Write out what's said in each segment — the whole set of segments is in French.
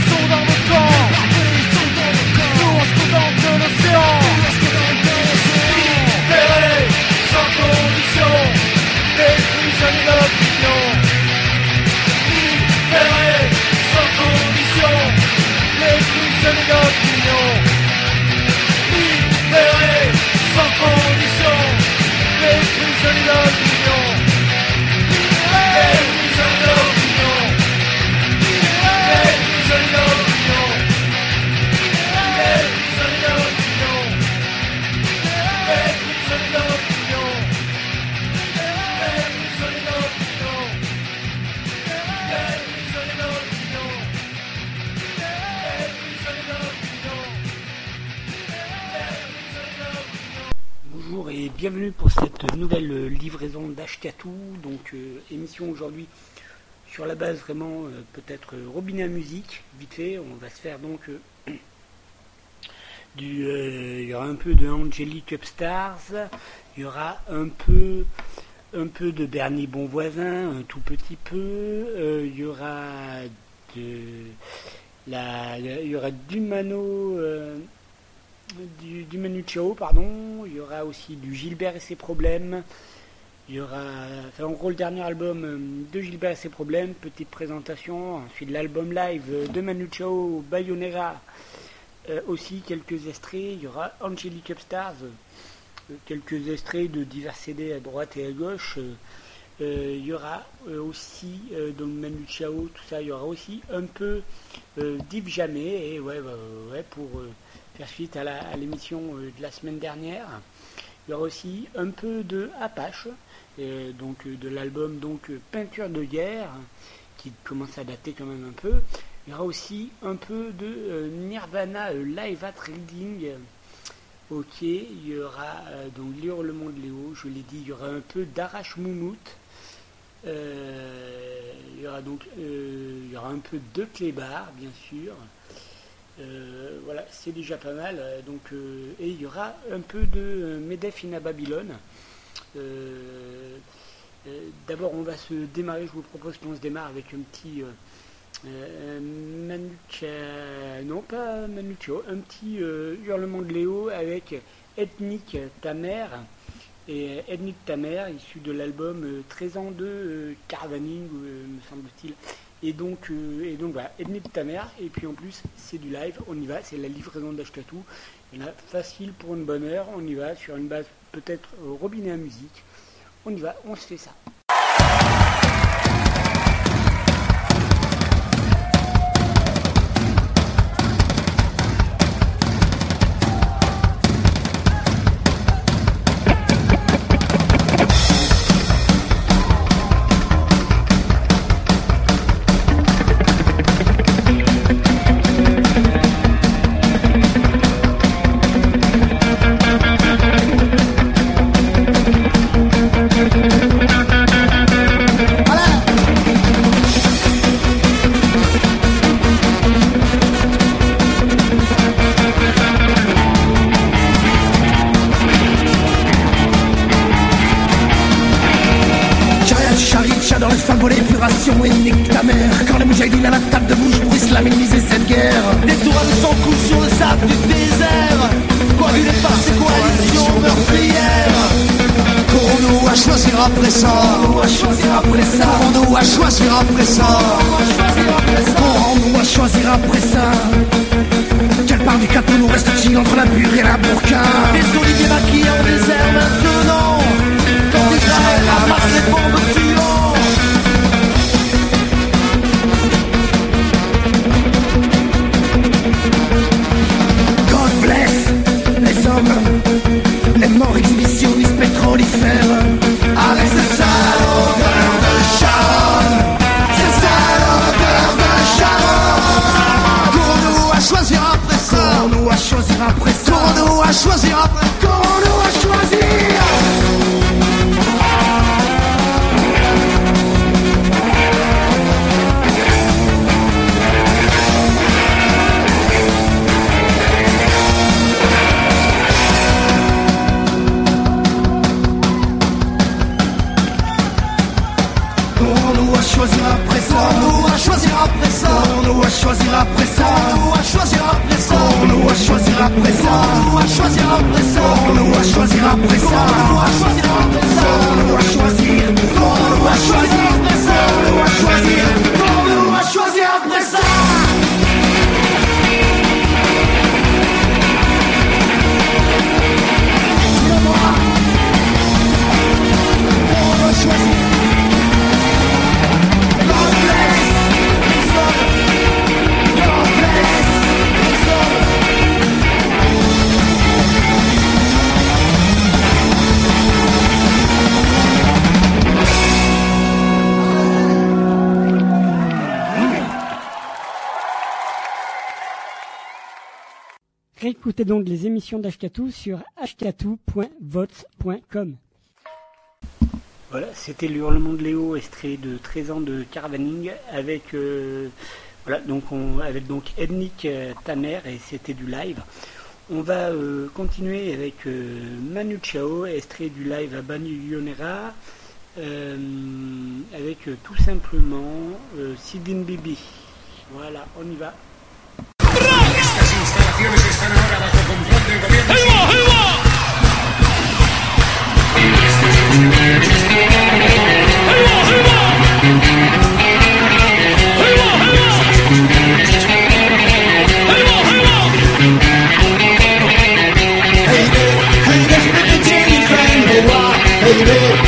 barbelés sont dans vos bienvenue pour cette nouvelle euh, livraison d'Ashkatou. Donc euh, émission aujourd'hui sur la base vraiment euh, peut-être robinet à musique, vite fait. On va se faire donc du il y aura un peu de Angelic Upstars, il y aura un peu un peu de Bernie Bonvoisin, un tout petit peu, il y aura de la il y aura du Mano du, du Manu Chao, pardon. Il y aura aussi du Gilbert et ses problèmes. Il y aura, enfin, en gros, le dernier album euh, de Gilbert et ses problèmes, petite présentation. Ensuite, l'album live euh, de Manu Chao, Bayonera, euh, aussi quelques extraits. Il y aura Angelic Upstars, quelques extraits de divers CD à droite et à gauche. Il y aura aussi, donc Manu Chao, tout ça, il y aura aussi un peu d'Yves Jamais, et ouais, ouais, pour suite à l'émission euh, de la semaine dernière. Il y aura aussi un peu de Apache, euh, donc euh, de l'album donc Peinture de guerre, qui commence à dater quand même un peu. Il y aura aussi un peu de Nirvana Live at Reading. Ok, il y aura donc l'hurlement de Léo, je l'ai dit, il y aura un peu d'Arrache Moumout. Il y aura donc il y aura un peu de Clébar, bien sûr. C'est déjà pas mal. Donc, euh, et il y aura un peu de Medef in Babylone. Euh, euh, D'abord, on va se démarrer. Je vous propose qu'on se démarre avec un petit Manucha- non pas Manucho, un petit hurlement de Léo avec Ethnique ta mère et Ethnique ta mère, issu de l'album euh, 13 ans de Caravaning, me semble-t-il. Et donc, euh, et donc voilà, Ethnique ta mère, et puis en plus c'est du live, on y va, c'est la livraison d'Ashkatou. Il facile pour une bonne heure, on y va sur une base peut-être euh, robinet à musique. On y va, on se fait ça. Corono a choisi après ça. Corono a choisi après. Corono a choisi. après ça. On doit choisir après ça? On doit choisir après ça? On doit choisir après ça? On doit choisir On doit choisir Réécoutez donc les émissions d'Ashkatou sur ashkatou.votes.com. Voilà, c'était l'hurlement de Léo, extrait de 13 ans de caravaning avec euh, voilà donc on, avec donc Ethnic euh, Tamer et c'était du live. On va euh, continuer avec euh, Manu Chao, extrait du live à Banyonera avec tout simplement Sidin Bibi. Voilà, on y va. instalaciones están ahora bajo control del gobierno. ¡Ahí va, ahí va! ¡Ahí va, ahí va! Va, va! Va, va! Hey there, hey there's hey there.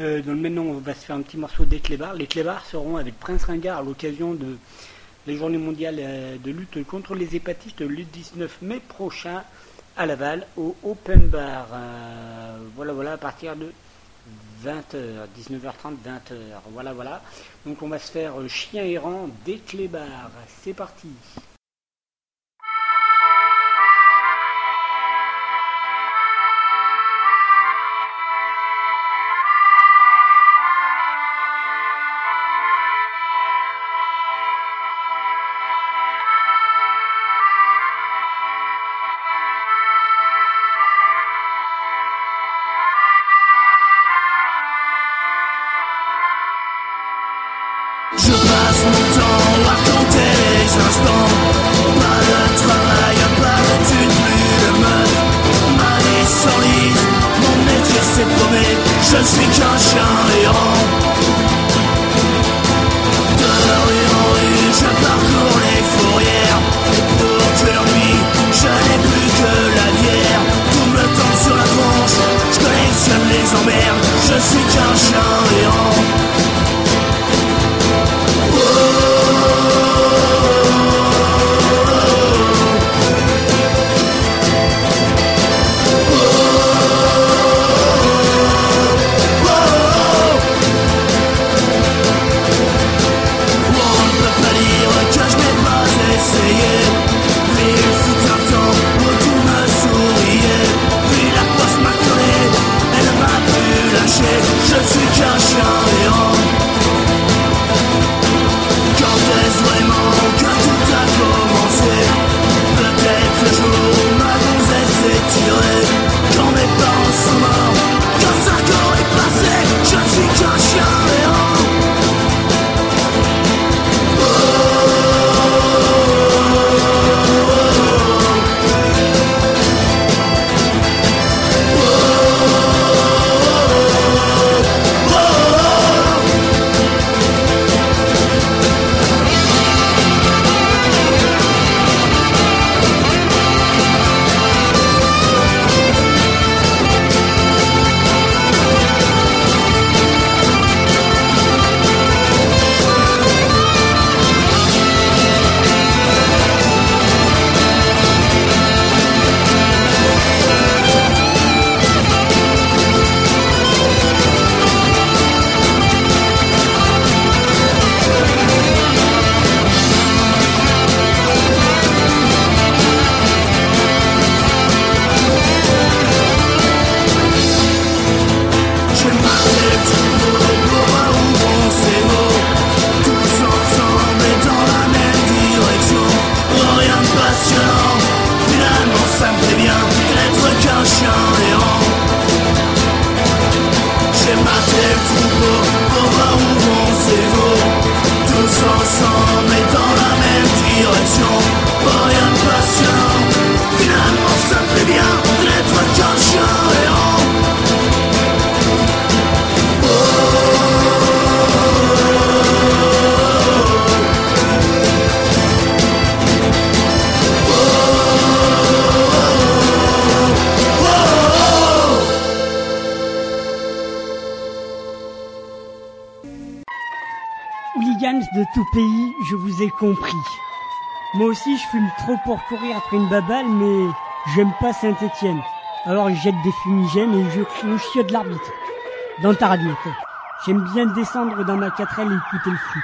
Euh, dans on va se faire un petit morceau des clébards. Les clébards seront avec Prince Ringard à l'occasion de la journée mondiale euh, de lutte contre les hépatites le 19 mai prochain à Laval au Open Bar. Euh, voilà, voilà, à partir de 20h, 19h30, 20h. Voilà, voilà. Donc on va se faire euh, Chien errant des clébards. C'est parti. trop pour courir après une baballe, mais j'aime pas Saint-Étienne. Alors jette des fumigènes et je crie au chiot de l'arbitre. Dans ta radio, J'aime bien descendre dans ma quatrelle et écouter le foot.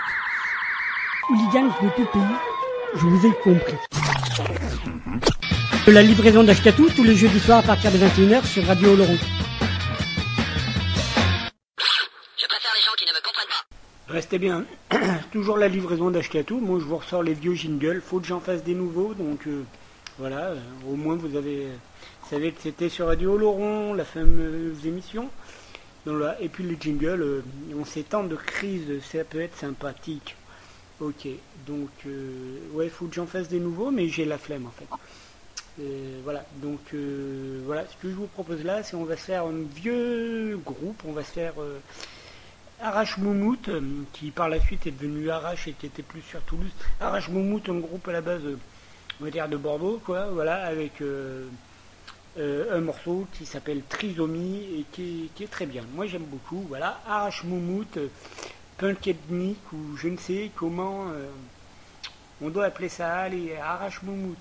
Hooligans de tout pays, je vous ai compris. La livraison d'Achetatou tous les jeudis soirs à partir de 21h sur Radio Laurent. Restez bien. Toujours la livraison d'Ashkatou. Moi, je vous ressors les vieux jingles. Faut que j'en fasse des nouveaux. Donc, euh, voilà. euh, au moins, vous avez. Vous savez que c'était sur Radio Oloron, la fameuse émission. Donc, là, et puis les jingles, euh, en ces de crise, ça peut être sympathique. Ok. Donc, euh, ouais, faut que j'en fasse des nouveaux, mais j'ai la flemme, en fait. Voilà, donc voilà, ce que je vous propose là, c'est on va se faire un vieux groupe, on va se faire Arrache Moumout, euh, qui par la suite est devenu Arrache et qui était plus sur Toulouse. Arrache Moumout, un groupe à la base, euh, on va dire de Bordeaux, quoi, voilà, avec euh, un morceau qui s'appelle Trisomie et qui, est- très bien. Moi j'aime beaucoup, voilà, Arrache Moumout, punk ou je ne sais comment on doit appeler ça, allez, Arrache Moumout.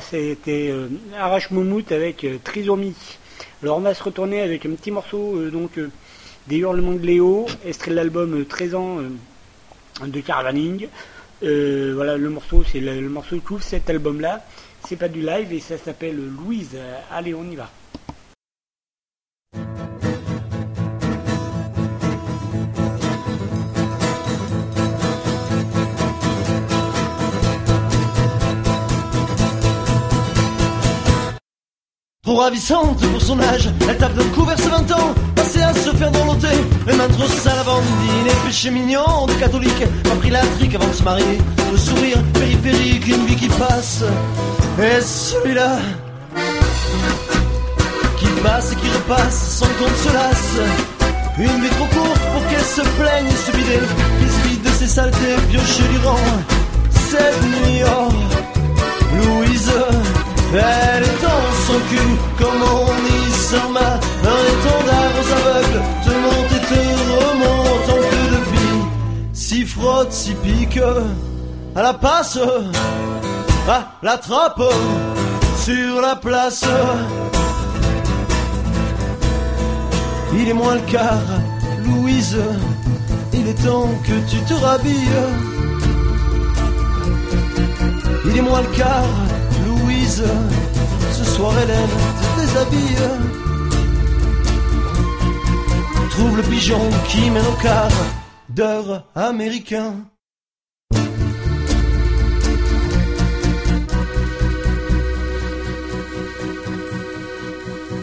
C'était euh, Arrache Moumout avec euh, Trisomie. Alors on va se retourner avec un petit morceau euh, donc euh, des Hurlements de Léo, extrait de l'album euh, 13 ans de Caravaning. Euh, voilà, le morceau, c'est le, morceau qui ouvre cet album-là. C'est pas du live et ça s'appelle Louise. Allez, on y va. Trop ravissante pour son âge, elle tape d'un couvert ce 20 ans, passée à se faire dorloter, mains trop sales avant de dîner, péché mignon de catholique, pas pris la trique avant de se marier, le sourire périphérique, une vie qui passe, et celui-là, qui passe et qui repasse sans qu'on se lasse, une vie trop courte pour qu'elle se plaigne et se vider, qui se vide de ses saletés, piocher du rang, cette nuit, oh, Louise, elle est dans son cul comme on y s'en ma Un étendard aux aveugles te monte et te remonte en queue de vie Si frotte, si pique à la passe À la trappe sur la place. Il est moins le quart, Louise Il est temps que tu te rhabilles. Il est moins le quart, Ce soir, Hélène te déshabille. Trouve le pigeon qui mène au quart d'heure américain.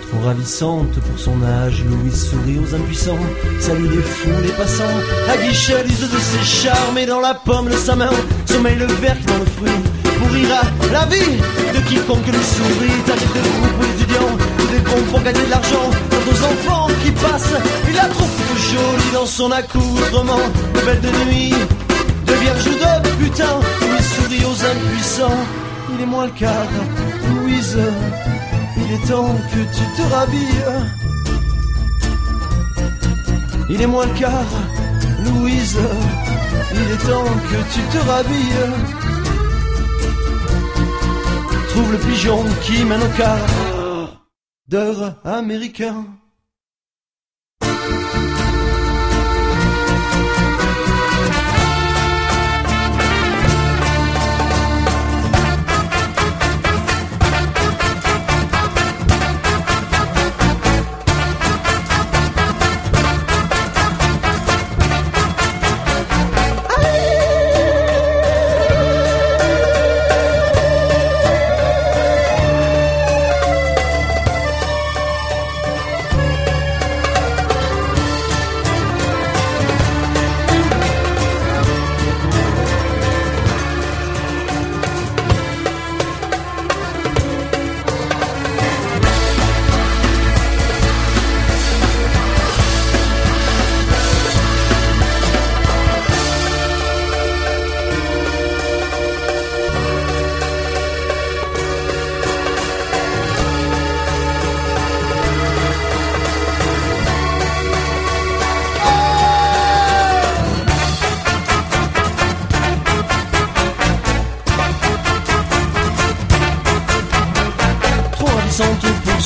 Trop ravissante pour son âge, Louise sourit aux impuissants, salue les fous, les passants, à guichet de ses charmes et dans la pomme de sa main, sommeille le verre qui dans le fruit, la vie de quiconque lui sourit. T'arrives des groupes étudiants des ponts pour gagner de l'argent. Quant aux enfants qui passent, il la trouve jolie dans son accoutrement. De belle de nuit, de vierge ou de putain, il sourit aux impuissants. Il est moins le quart, Louise. Il est temps que tu te rhabilles. Il est moins le quart, Louise. Il est temps que tu te rhabilles. Trouve le pigeon qui mène au quart d'heure américain.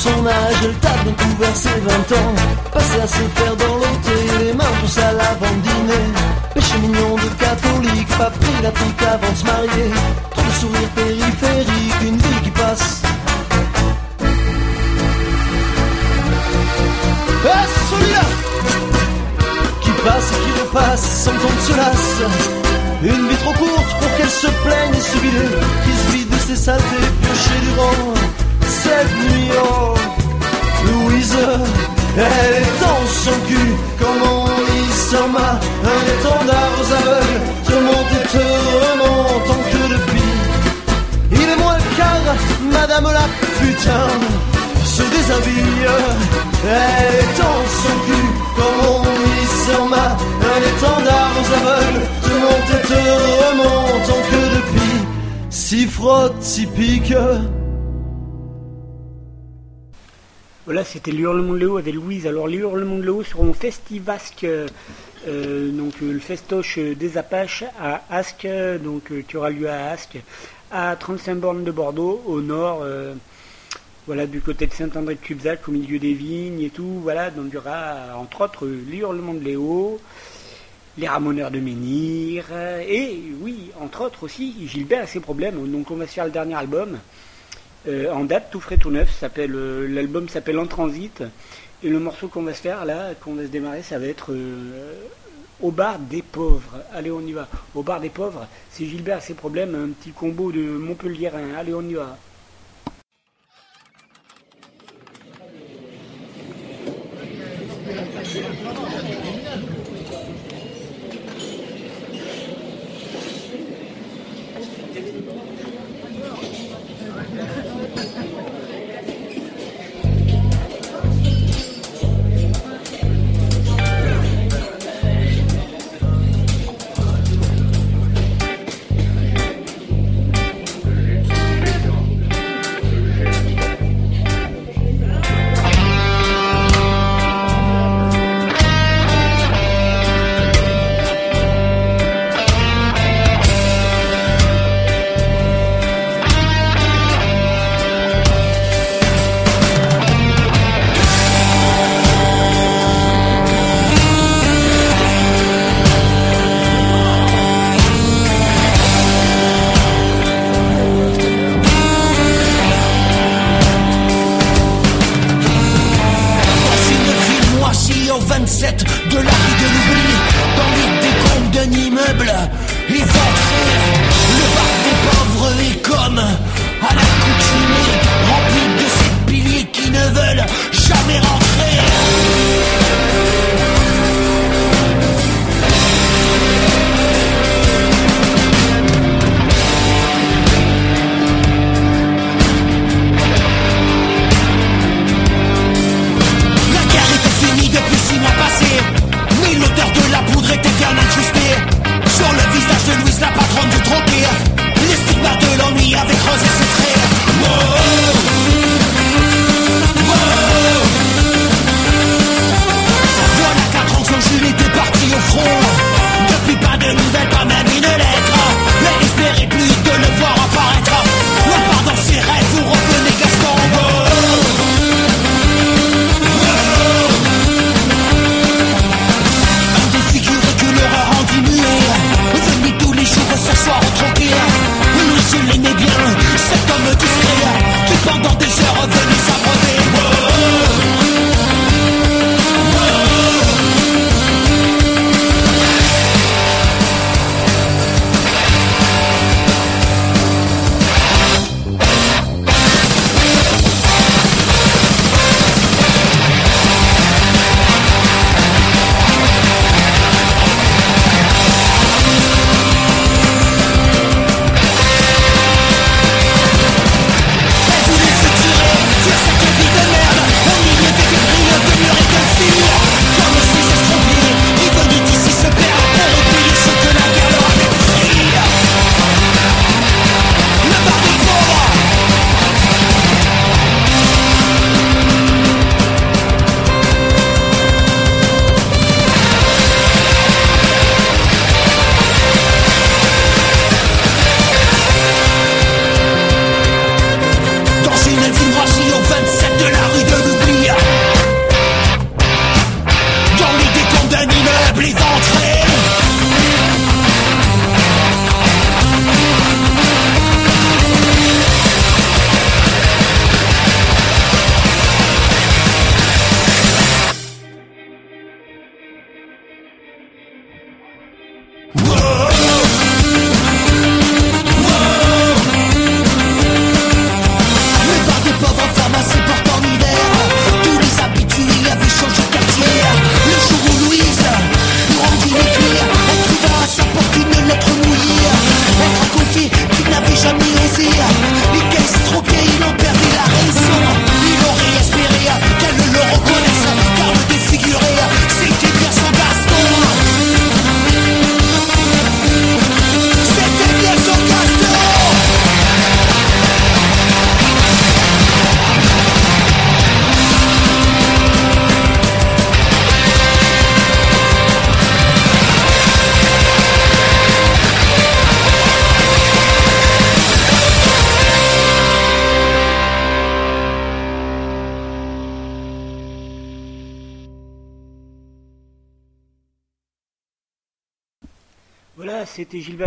Son âge, elle tape bien couvert ses 20 ans. Passé à se faire dans l'ôté, les mains pour ça l'avant dîner. Péché mignon de catholique, pas pris la trique avant de se marier. Trop de sourires périphériques, une vie qui passe. Ah, celui-là Qui passe et qui repasse sans qu'on se lasse. Une vie trop courte pour qu'elle se plaigne et se vide, qui se vide de ses saletés piochées du vent. Cette nuit, oh, Louise, elle est dans son cul, comme on sur ma, un étendard aux aveugles, te monte et te remonte en que depuis. Il est moins le quart, madame la putain, se déshabille, elle est dans son cul, comme on sur ma, un étendard aux aveugles, te monte et te remonte en que depuis. Si frotte, si pique. Voilà, c'était l'Hurlement de Léo avec Louise. Alors, les de Léo seront au Festivasque, euh, euh, donc euh, le festoche des Apaches à Asque, donc euh, qui aura lieu à Asque, à 35 bornes de Bordeaux, au nord, voilà, du côté de Saint-André de Cubzac, au milieu des vignes et tout. Voilà, donc il y aura entre autres les Hurlements de Léo, les Ramoneurs de Menhir, et oui, entre autres aussi, Gilbert a ses problèmes. Donc, on va se faire le dernier album. Euh, en date, tout frais, tout neuf. euh, L'album s'appelle En Transit. Et le morceau qu'on va se faire là, qu'on va se démarrer, ça va être euh, Au bar des pauvres. Allez, on y va. Au bar des pauvres, c'est Gilbert a ses problèmes, un petit combo de Montpellier. Allez, on y va.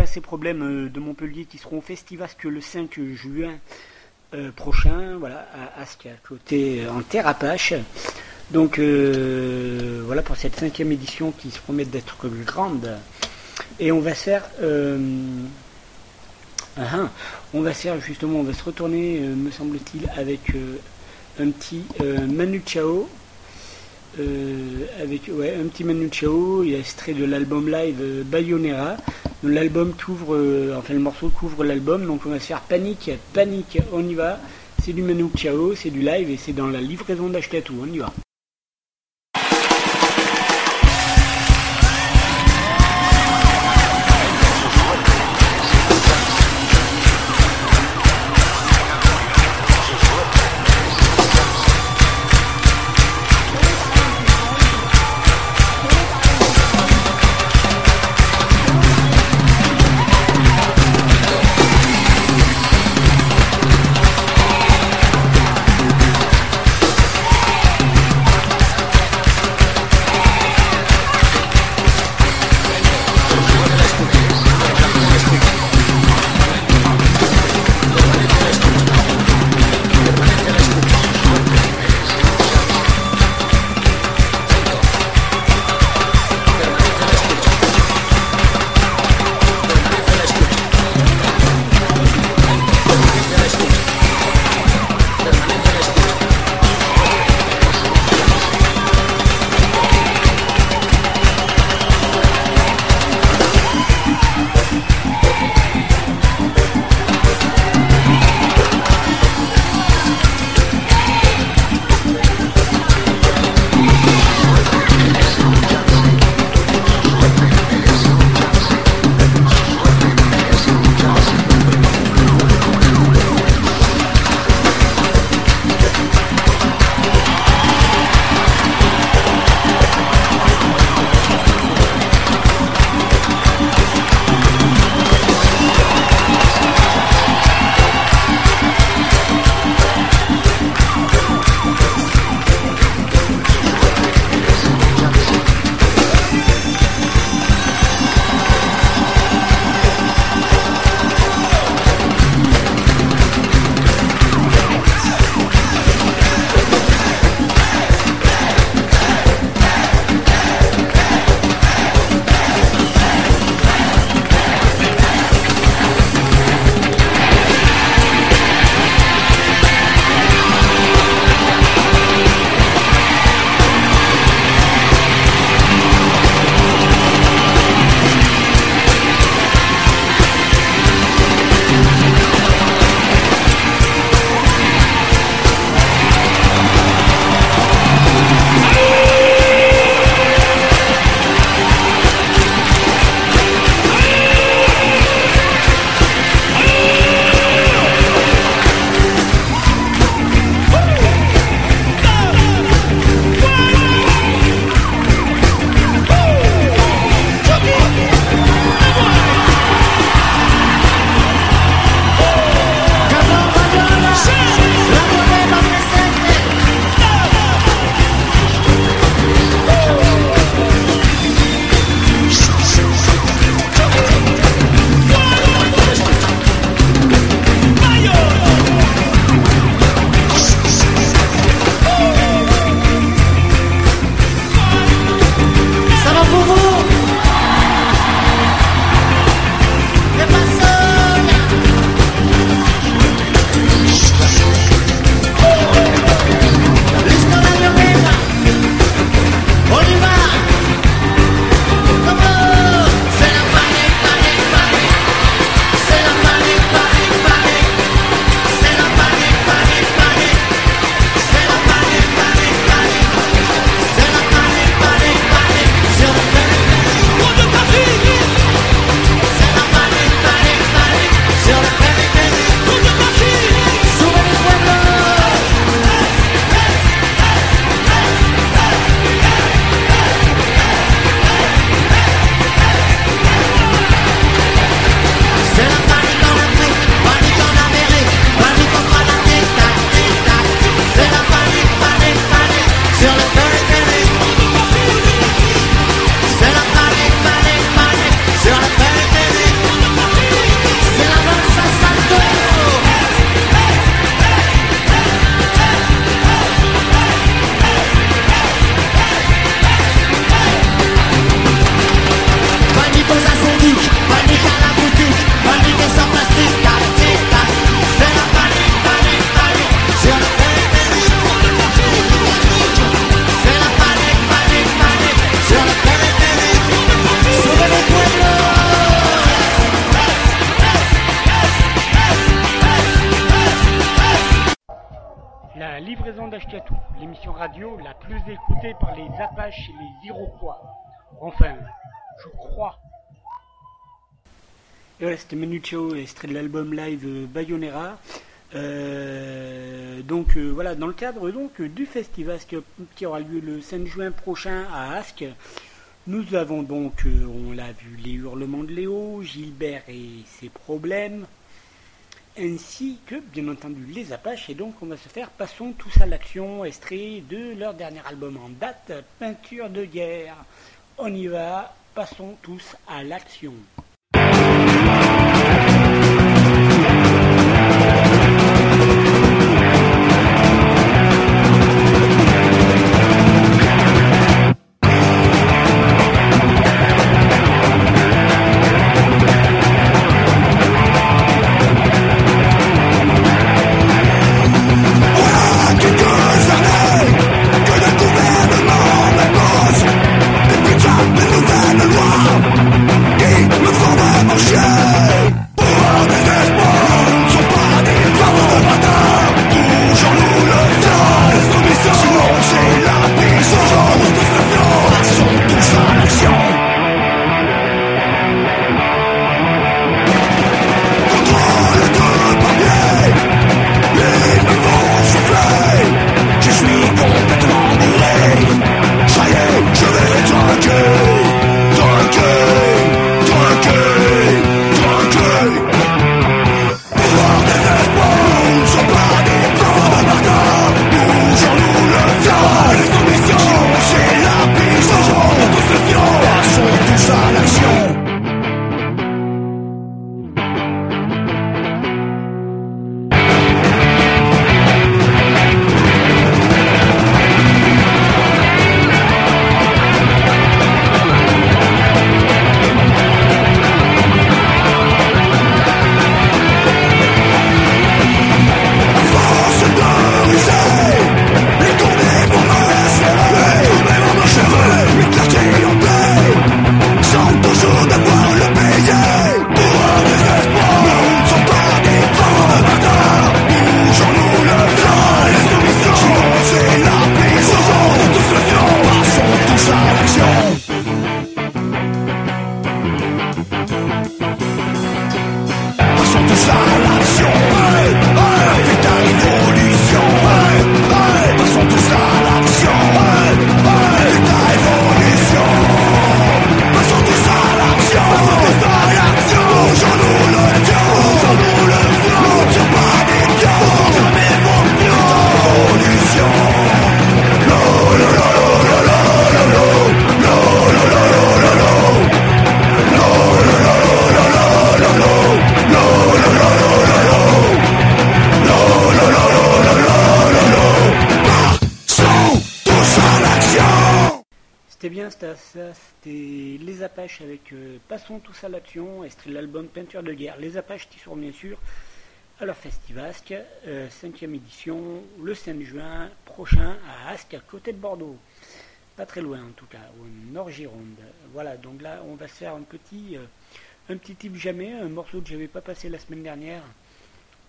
Ses problèmes euh, de Montpellier qui seront au Festivasque le 5 juin euh, prochain, voilà, à Ascq, à côté en terre Apache. Donc euh, voilà pour cette cinquième édition qui se promet d'être grande. Et on va se faire, ah, ah, on va se faire justement, on va se retourner, me semble-t-il, avec un petit Manu Chao. Avec ouais, un petit Manu Chao, il est extrait de l'album live Bayonera. L'album couvre, euh, enfin le morceau couvre l'album, donc on va se faire panique, panique, on y va. C'est du Manu Chao, c'est du live et c'est dans la livraison d'Ashkatu, on y va. Et voilà, c'était Manu Chao, extrait de l'album live euh, Bayonera. Euh, donc euh, voilà, dans le cadre donc du festival qui aura lieu le 5 juin prochain à Asque, nous avons donc, on l'a vu, les hurlements de Léo, Gilbert et ses problèmes, ainsi que bien entendu les Apaches. Et donc on va se faire Passons tous à l'action, extrait de leur dernier album en date, Peinture de guerre. On y va, passons tous à l'action. Thank you. De guerre. Les Apaches qui sont bien sûr à leur Festivasque, 5 euh, cinquième édition, le 5 juin prochain à Asque, à côté de Bordeaux. Pas très loin en tout cas, au Nord-Gironde. Voilà, donc là on va se faire un petit, euh, un petit type jamais, un morceau que j'avais pas passé la semaine dernière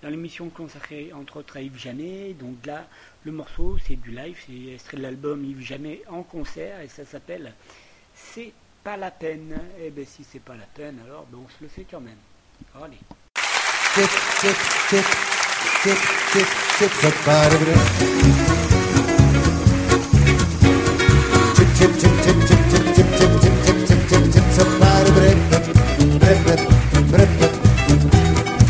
dans l'émission consacrée entre autres à Yves Janet. Donc là, le morceau c'est du live, c'est extrait de l'album Yves Janet en concert et ça s'appelle C'est pas la peine. Eh bien, si c'est pas la peine, alors ben, on se le fait quand même.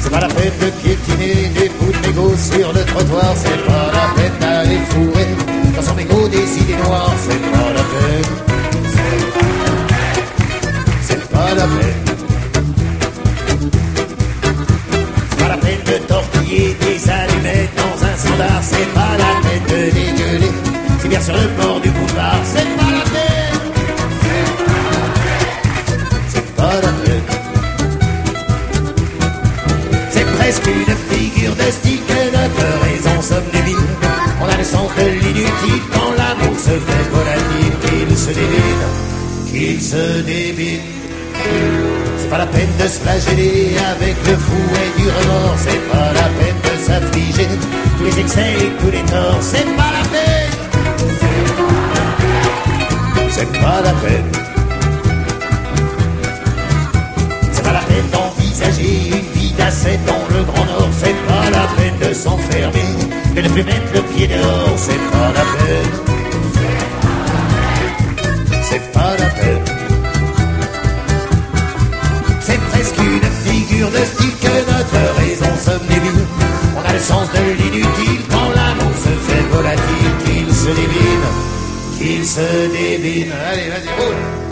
C'est pas la peine de piétiner des bouts de mégots sur le trottoir, c'est pas la peine d'aller fourrer dans son mégot des idées noires, c'est pas la peine. pas la peine. Standard, c'est pas la peine de dégueuler. C'est bien sur le bord du boulevard, c'est pas la peine. C'est pas la peine. C'est presque une figure de style que notre raison somnubile. On a le sens de l'inutile quand l'amour se fait volatile, qu'il se débile, qu'il se débile. C'est pas la peine de se flageller avec le fouet du remords, c'est pas la peine de Tous les succès et tous les torts, c'est pas la peine. C'est pas la peine. C'est pas la peine d'envisager une vie d'asset dans le Grand Nord, c'est pas la peine de s'enfermer de plus mettre le pied dehors, c'est pas la peine. C'est pas la peine. C'est presque une figure de style que notre raison somnébile. Sens de l'inutile quand l'amour se fait volatile, qu'il se débine, qu'il se débine. Allez, vas-y, roule.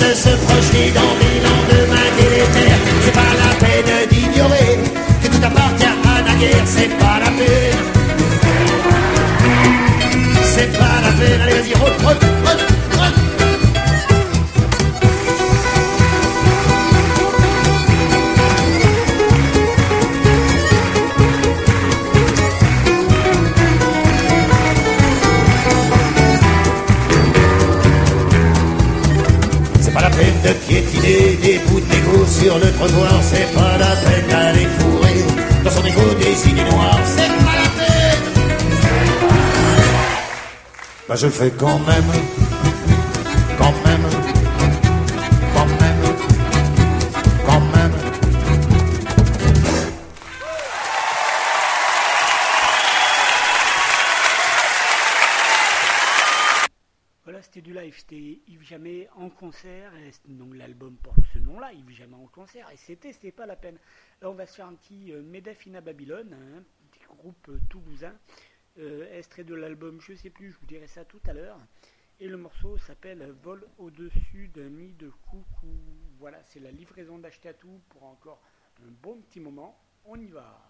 De se projeter dans les lendemains délétères. C'est pas la peine d'ignorer que tout appartient à la guerre. C'est pas la peine. C'est pas la peine. Allez, vas-y, roule, de négo sur le trottoir, c'est pas la peine d'aller fourrer. Dans son égo des idées noires, c'est pas la peine. Bah je le fais quand même, quand même, quand même, quand même. Voilà, c'était du live, c'était Yves Jamais en concert, donc l'album porte nom-là, Yves Jamais en concert, et c'était, c'était pas la peine. Là, on va se faire un petit euh, Medef in Babylone, hein, un petit groupe euh, toulousain, euh, extrait de l'album, je sais plus, je vous dirai ça tout à l'heure, et le morceau s'appelle Vol au-dessus d'un nid de coucou. Voilà, c'est la livraison d'Achetatou pour encore un bon petit moment, on y va.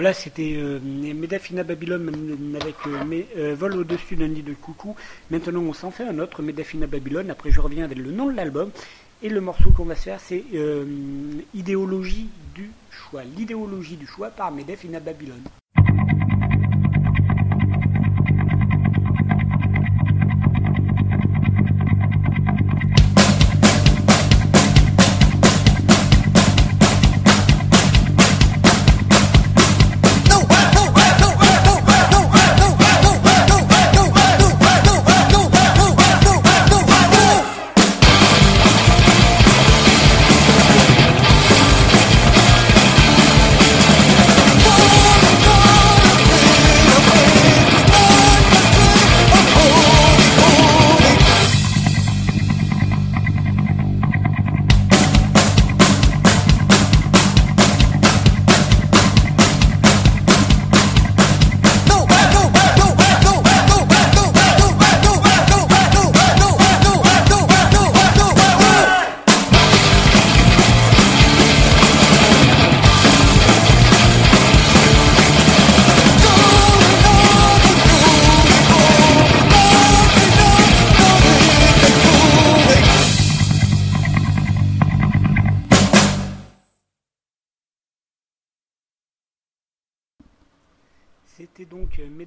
Voilà, c'était euh, Babylone avec euh, Vol au-dessus d'un nid de coucou. Maintenant, on s'en fait un autre, Medafina Babylone. Après, je reviens avec le nom de l'album. Et le morceau qu'on va se faire, c'est euh, Idéologie du choix. L'idéologie du choix par Medafina Babylone.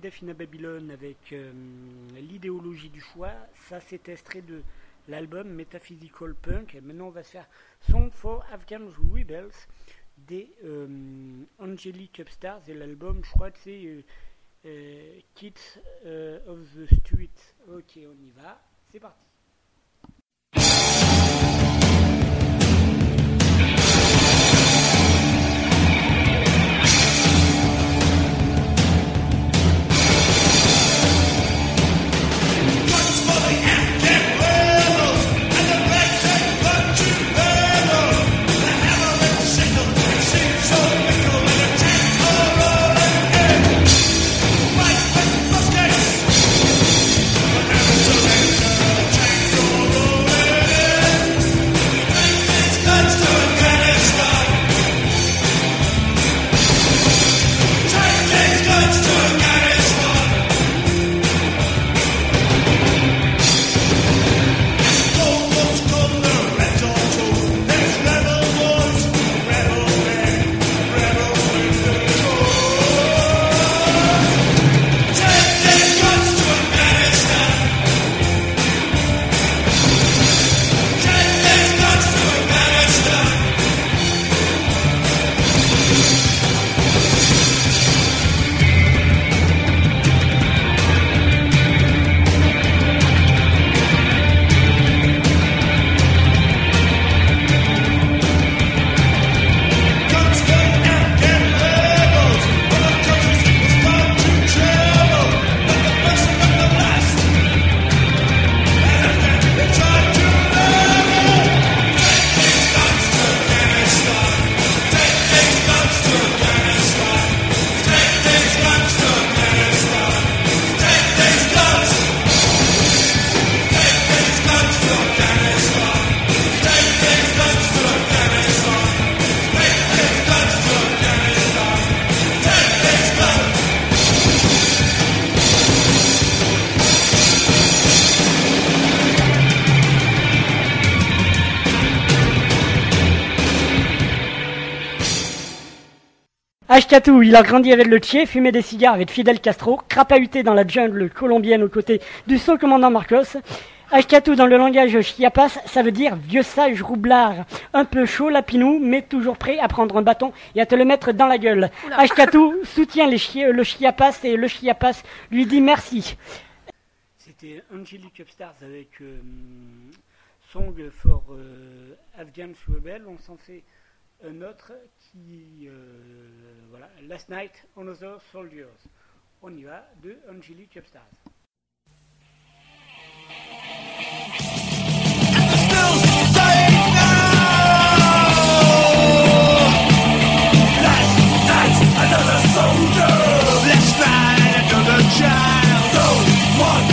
Donc euh, Medafina Babylone avec euh, l'idéologie du choix. Ça, c'est extrait de l'album Metaphysical Punk. Maintenant, on va se faire Song for Afghan Rebels des euh, Angelic Upstars. Et l'album, je crois que c'est euh, euh, Kids of the Street. Ok, on y va. C'est parti. Ashkatou, il a grandi avec le Tché, fumé des cigares avec Fidel Castro, crapahuté dans la jungle colombienne aux côtés du son commandant Marcos. Ashkatou dans le langage chiapas, ça veut dire vieux sage roublard, un peu chaud lapinou, mais toujours prêt à prendre un bâton et à te le mettre dans la gueule. Ashkatou soutient les chi- le chiapas et le chiapas lui dit merci. C'était Angelic Upstars avec euh, Song for euh, Afghan Rebel. On s'en fait un autre qui, euh, voilà, Last Night on Other Soldiers. On y va de Angelic Upstars. Soldier, standing straight and oh so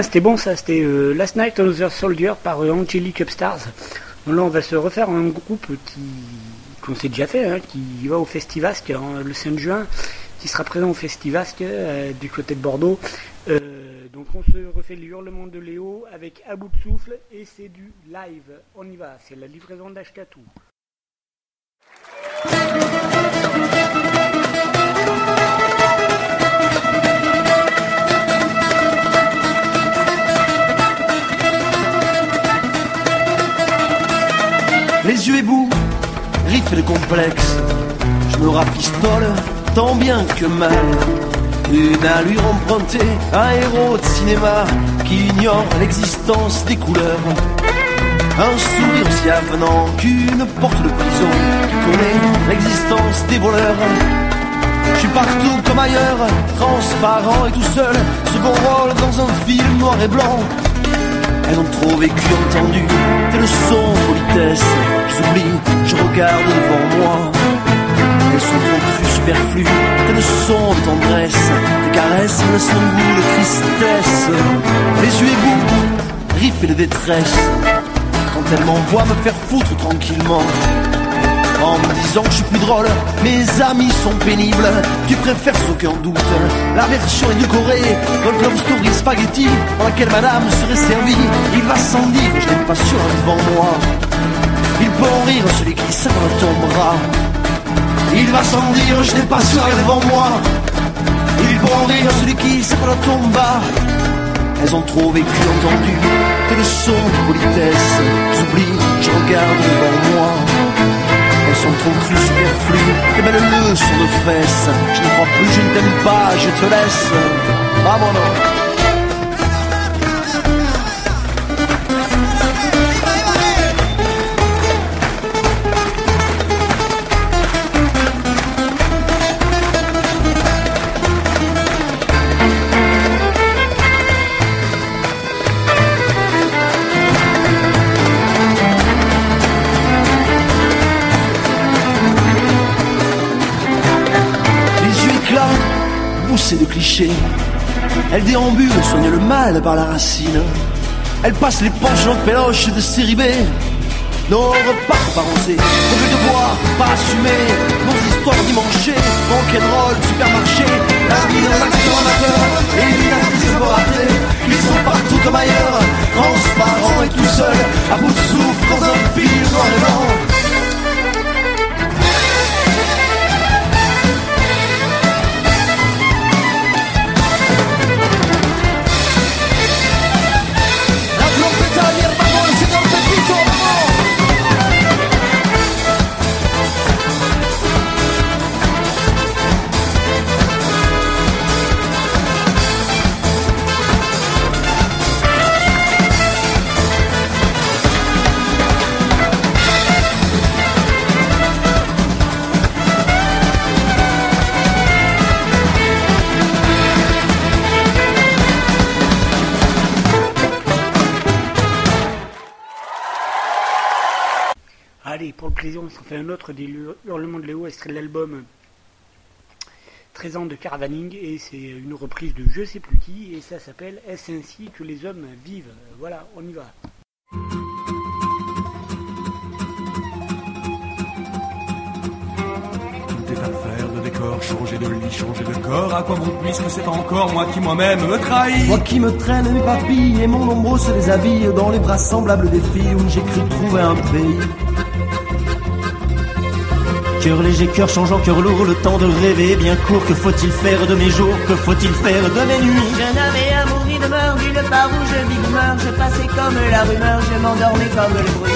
C'était bon ça, c'était euh, Last Night on the Soldier par euh, Angelic Upstars. Donc là, on va se refaire un groupe qui qu'on s'est déjà fait, hein, qui va au Festivasque le 5 juin, qui sera présent au Festivasque euh, du côté de Bordeaux. Euh, donc on se refait le hurlement de Léo avec à bout de souffle et c'est du live. On y va, c'est la livraison d'Ashkatou. Les yeux ébouts, riff et complexe. Je me rafistole tant bien que mal. Une allure empruntée, un héros de cinéma qui ignore l'existence des couleurs. Un sourire aussi avenant qu'une porte de prison qui connaît l'existence des voleurs. Je suis partout comme ailleurs, transparent et tout seul, second rôle dans un film noir et blanc. Elles ont trop vécu, entendu, tes leçons politesse. J'oublie, je regarde devant moi. Elles sont trop crues, superflues, tes leçons tendresse. Tes caresses me laissent goût de tristesse. Les yeux ébouts, riff et de détresse. Quand elles m'envoient me faire foutre tranquillement. En me disant que je suis plus drôle, mes amis sont pénibles. Tu préfères sans aucun doute la version édulcorée de Love Story Spaghetti dans laquelle madame serait servie. Il va sans dire, je n'ai pas sûr devant moi. Il peut en rire celui qui s'en tombera. Il va sans dire, je n'ai pas sûr devant moi. Il peut en rire celui qui s'en tomba. Elles ont trop vécu, entendu tes leçons de politesse. J'oublie, je regarde devant moi. Sont trop crues, superflues, tes belles leçons de fesses. Je ne crois plus, je ne t'aime pas, je te laisse. Vámonos. Elle déambule, soigne le mal par la racine. Elle passe les penchants de péloche de série B. Nos repas pas rosés, revue de bois, pas assumés. Nos histoires dimanchées, rock'n'roll, supermarché. La vie d'un acteur amateur et une actrice. Ils sont partout comme ailleurs, transparents et tout seuls, à bout de souffle dans un film et blanc. Un autre des Hur- hurlements de Léo, extrait de l'album 13 ans de caravaning, et c'est une reprise de je sais plus qui, et ça s'appelle Est-ce ainsi que les hommes vivent? Voilà, on y va. Tout est affaire de décor, changer de lit, changer de corps. À quoi bon puisque c'est encore moi qui moi-même me trahis? Moi qui me traîne mes papilles et mon ombre se déshabille dans les bras semblables des filles où j'ai cru trouver un pays. Cœur léger, cœur changeant, cœur lourd, le temps de rêver bien court. Que faut-il faire de mes jours? Que faut-il faire de mes nuits? Jeune homme et amour, il demeure, ville par où je vis demeure. Je passais comme la rumeur, je m'endormais comme le bruit.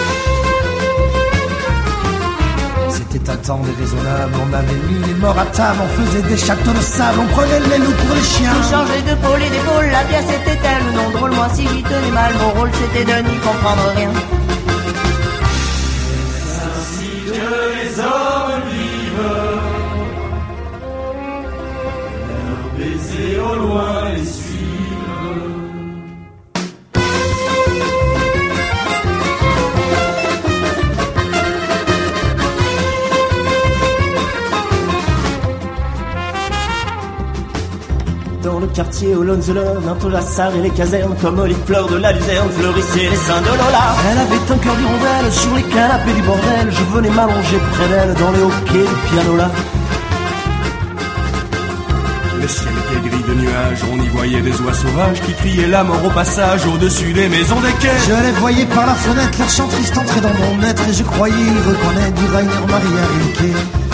C'était un temps déraisonnable, on avait mis les morts à table, on faisait des châteaux de sable, on prenait les loups pour les chiens. On changeait de pôle et d'épaule, la pièce était telle ou non drôle. Moi, si j'y tenais mal, mon rôle c'était de n'y comprendre rien. Les. Dans le quartier, au Love, un Lassar et les casernes, comme Olive Fleur de la Luzerne, fleurissaient les seins de Lola. Elle avait un cœur d'hirondelle sur les canapés du bordel, je venais m'allonger près d'elle dans les hockey du piano on y voyait des oies sauvages qui criaient la mort au passage au-dessus des maisons des quais. Je les voyais par la fenêtre, leur chant triste entrer dans mon être et je croyais reconnaître du Rainer Maria.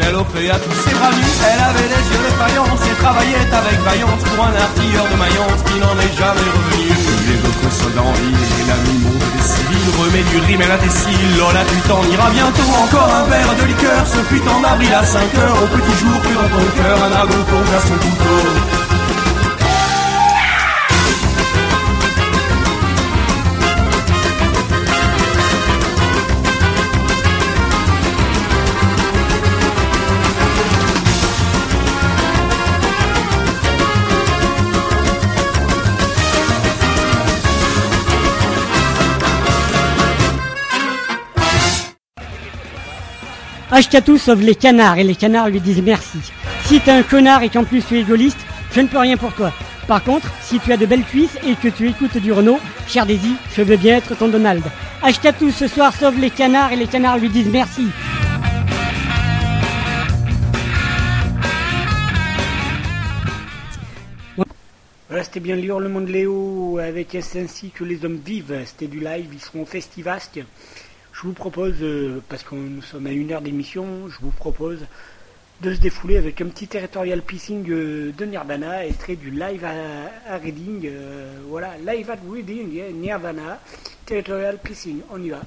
Elle offrait à tous ses bras nus. Elle avait les yeux de faïence et travaillait avec vaillance pour un artilleur de Mayence qui n'en est jamais revenu. Il évoque soldats en ville et l'ami monde des civils remet du rime à la tessile. Lola, tu t'en iras bientôt. Encore un verre de liqueur se fuit en avril à 5 heures. Au petit jour, plus dans ton cœur, un dragon plonge à son couteau. Ashkatou sauve les canards et les canards lui disent merci. Si t'es un connard et qu'en plus tu es égoïste, je ne peux rien pour toi. Par contre, si tu as de belles cuisses et que tu écoutes du Renault, cher Daisy, je veux bien être ton Donald. Ashkatou ce soir sauve les canards et les canards lui disent merci. Voilà, c'était bien l'hurlement de Léo avec ainsi que les hommes vivent. C'était du live, ils seront au Festivasque je vous propose, euh, parce que nous sommes à une heure d'émission, je vous propose de se défouler avec un petit territorial pissing euh, de Nirvana, extrait du live à, Reading. Euh, voilà, live at Reading, Nirvana, territorial pissing, on y va.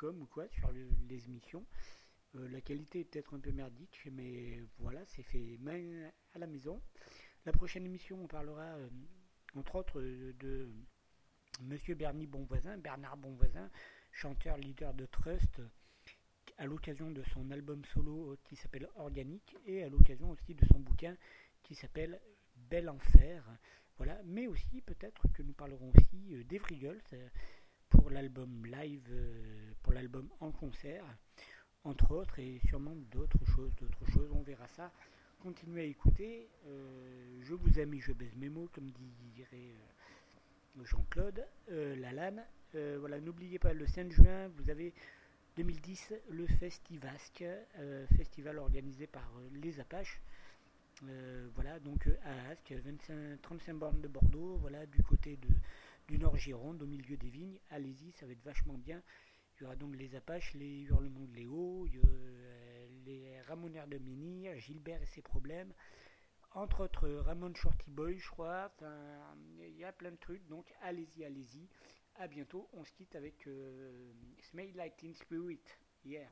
Des ou quoi, sur le- les émissions. Euh, la qualité est peut-être un peu merdique, mais voilà, c'est fait à la maison. La prochaine émission, on parlera euh, entre autres euh, de Monsieur Bernie Bonvoisin, Bernard Bonvoisin, chanteur leader de Trust, à l'occasion de son album solo qui s'appelle Organique et à l'occasion aussi de son bouquin qui s'appelle Bel Enfer. Voilà, mais aussi peut-être que nous parlerons aussi euh, Girls euh, pour l'album live, l'album en concert, entre autres, et sûrement d'autres choses, d'autres choses, on verra ça. Continuez à écouter, euh, je vous aime et je baise mes mots, comme dirait euh, Jean-Claude euh, Lalanne. Voilà, n'oubliez pas, le 5 juin, vous avez 2010 le Festivasque, festival organisé par les Apaches. Voilà, donc à Ascq, 25, 35 bornes de Bordeaux, voilà, du côté de, du Nord Gironde, au milieu des vignes. Allez-y, ça va être vachement bien. Il y aura donc les Apaches, les Hurlements de Léo, euh, les Ramoneurs de Menhir, Gilbert et ses problèmes. Entre autres, Ramon Shorty Boy, je crois. Enfin, il y a plein de trucs, donc allez-y, allez-y. À bientôt. On se quitte avec euh, Smell Like Teen Spirit. Yeah.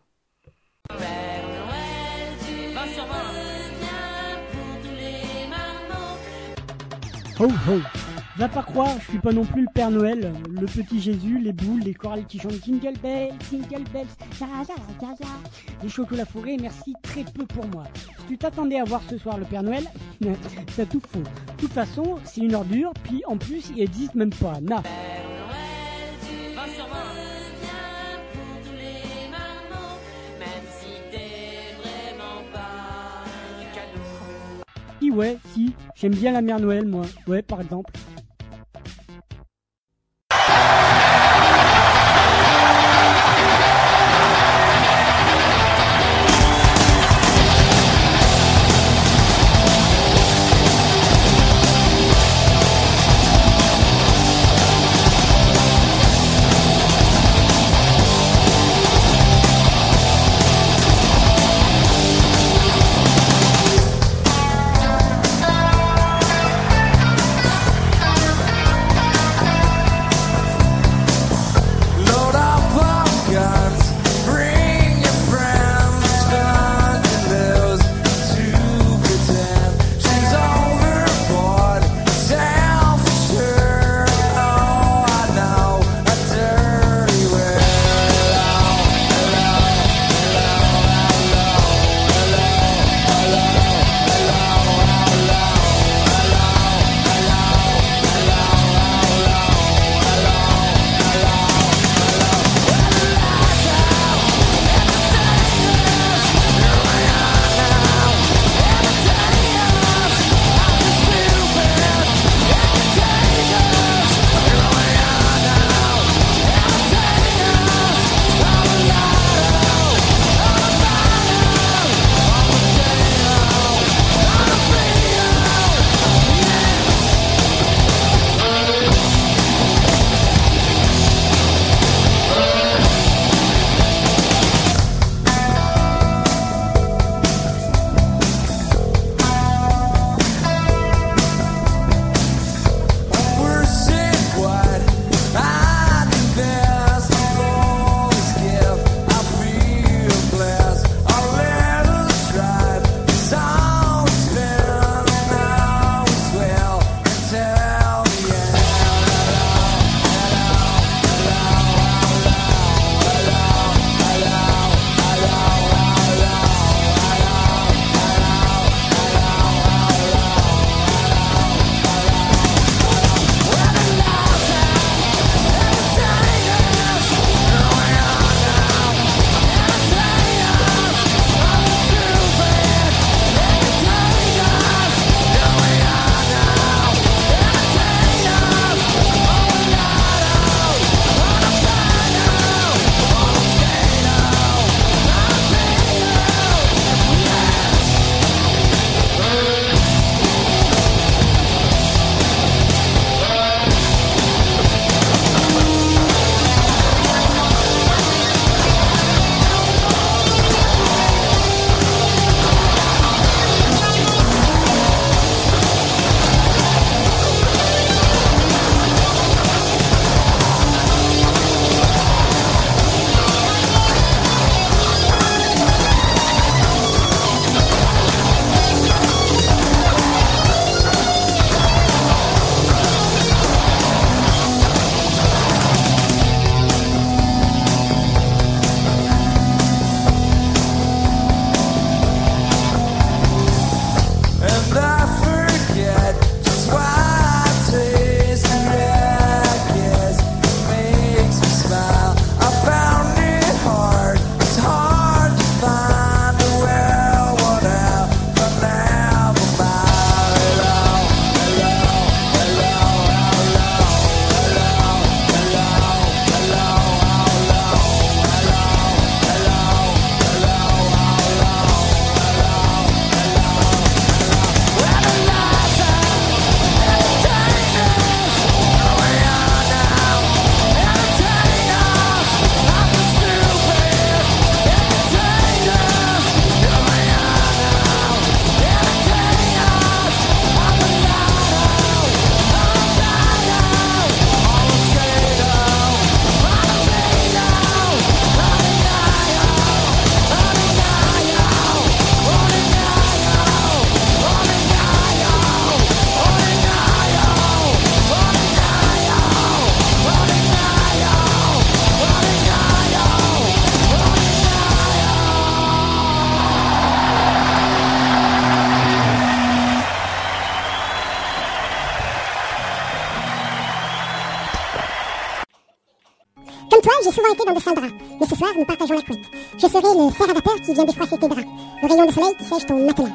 Va pas croire, je suis pas non plus le Père Noël, le petit Jésus, les boules, les chorales qui chantent Jingle Bells, Jingle Bells, les chocolats fourrés, merci très peu pour moi. Si tu t'attendais à voir ce soir le Père Noël, t'as tout faux. De toute façon, c'est une ordure, puis en plus, il existe même pas. Na. Ouais, si, j'aime bien la mère Noël moi. Ouais, par exemple. La couette. Je serai le fer à vapeur qui vient défroisser tes draps, le rayon de soleil qui sèche ton matelas,